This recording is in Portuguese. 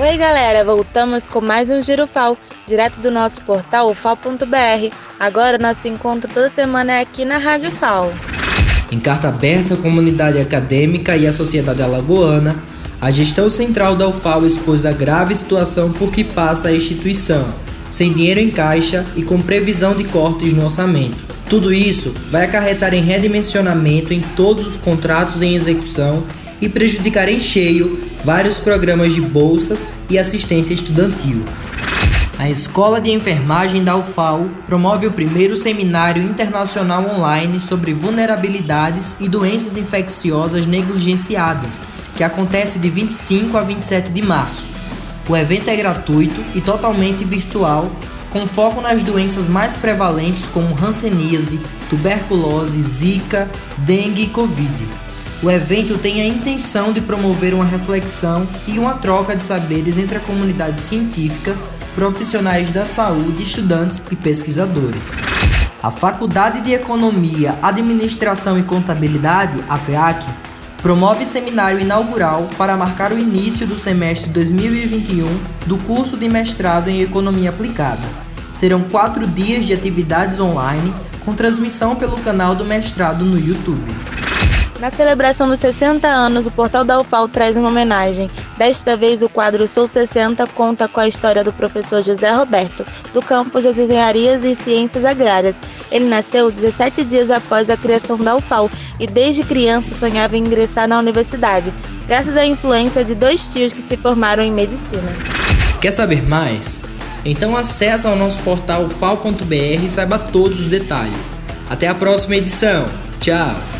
Oi, galera, voltamos com mais um Giro FAO, direto do nosso portal fal.br. Agora, nosso encontro toda semana é aqui na Rádio FAO. Em carta aberta à comunidade acadêmica e à sociedade alagoana, a gestão central da UFAO expôs a grave situação por que passa a instituição, sem dinheiro em caixa e com previsão de cortes no orçamento. Tudo isso vai acarretar em redimensionamento em todos os contratos em execução e prejudicar em cheio vários programas de bolsas e assistência estudantil. A Escola de Enfermagem da UFAO promove o primeiro seminário internacional online sobre vulnerabilidades e doenças infecciosas negligenciadas, que acontece de 25 a 27 de março. O evento é gratuito e totalmente virtual, com foco nas doenças mais prevalentes como hanseníase, tuberculose, zika, dengue e covid. O evento tem a intenção de promover uma reflexão e uma troca de saberes entre a comunidade científica, profissionais da saúde, estudantes e pesquisadores. A Faculdade de Economia, Administração e Contabilidade, a FEAC, promove seminário inaugural para marcar o início do semestre 2021 do curso de mestrado em Economia Aplicada. Serão quatro dias de atividades online com transmissão pelo canal do mestrado no YouTube. Na celebração dos 60 anos, o Portal da UFAL traz uma homenagem. Desta vez, o quadro Sou 60 conta com a história do professor José Roberto, do campus das Engenharias e Ciências Agrárias. Ele nasceu 17 dias após a criação da UFAL e desde criança sonhava em ingressar na universidade, graças à influência de dois tios que se formaram em medicina. Quer saber mais? Então acesse ao nosso portal ufal.br e saiba todos os detalhes. Até a próxima edição. Tchau!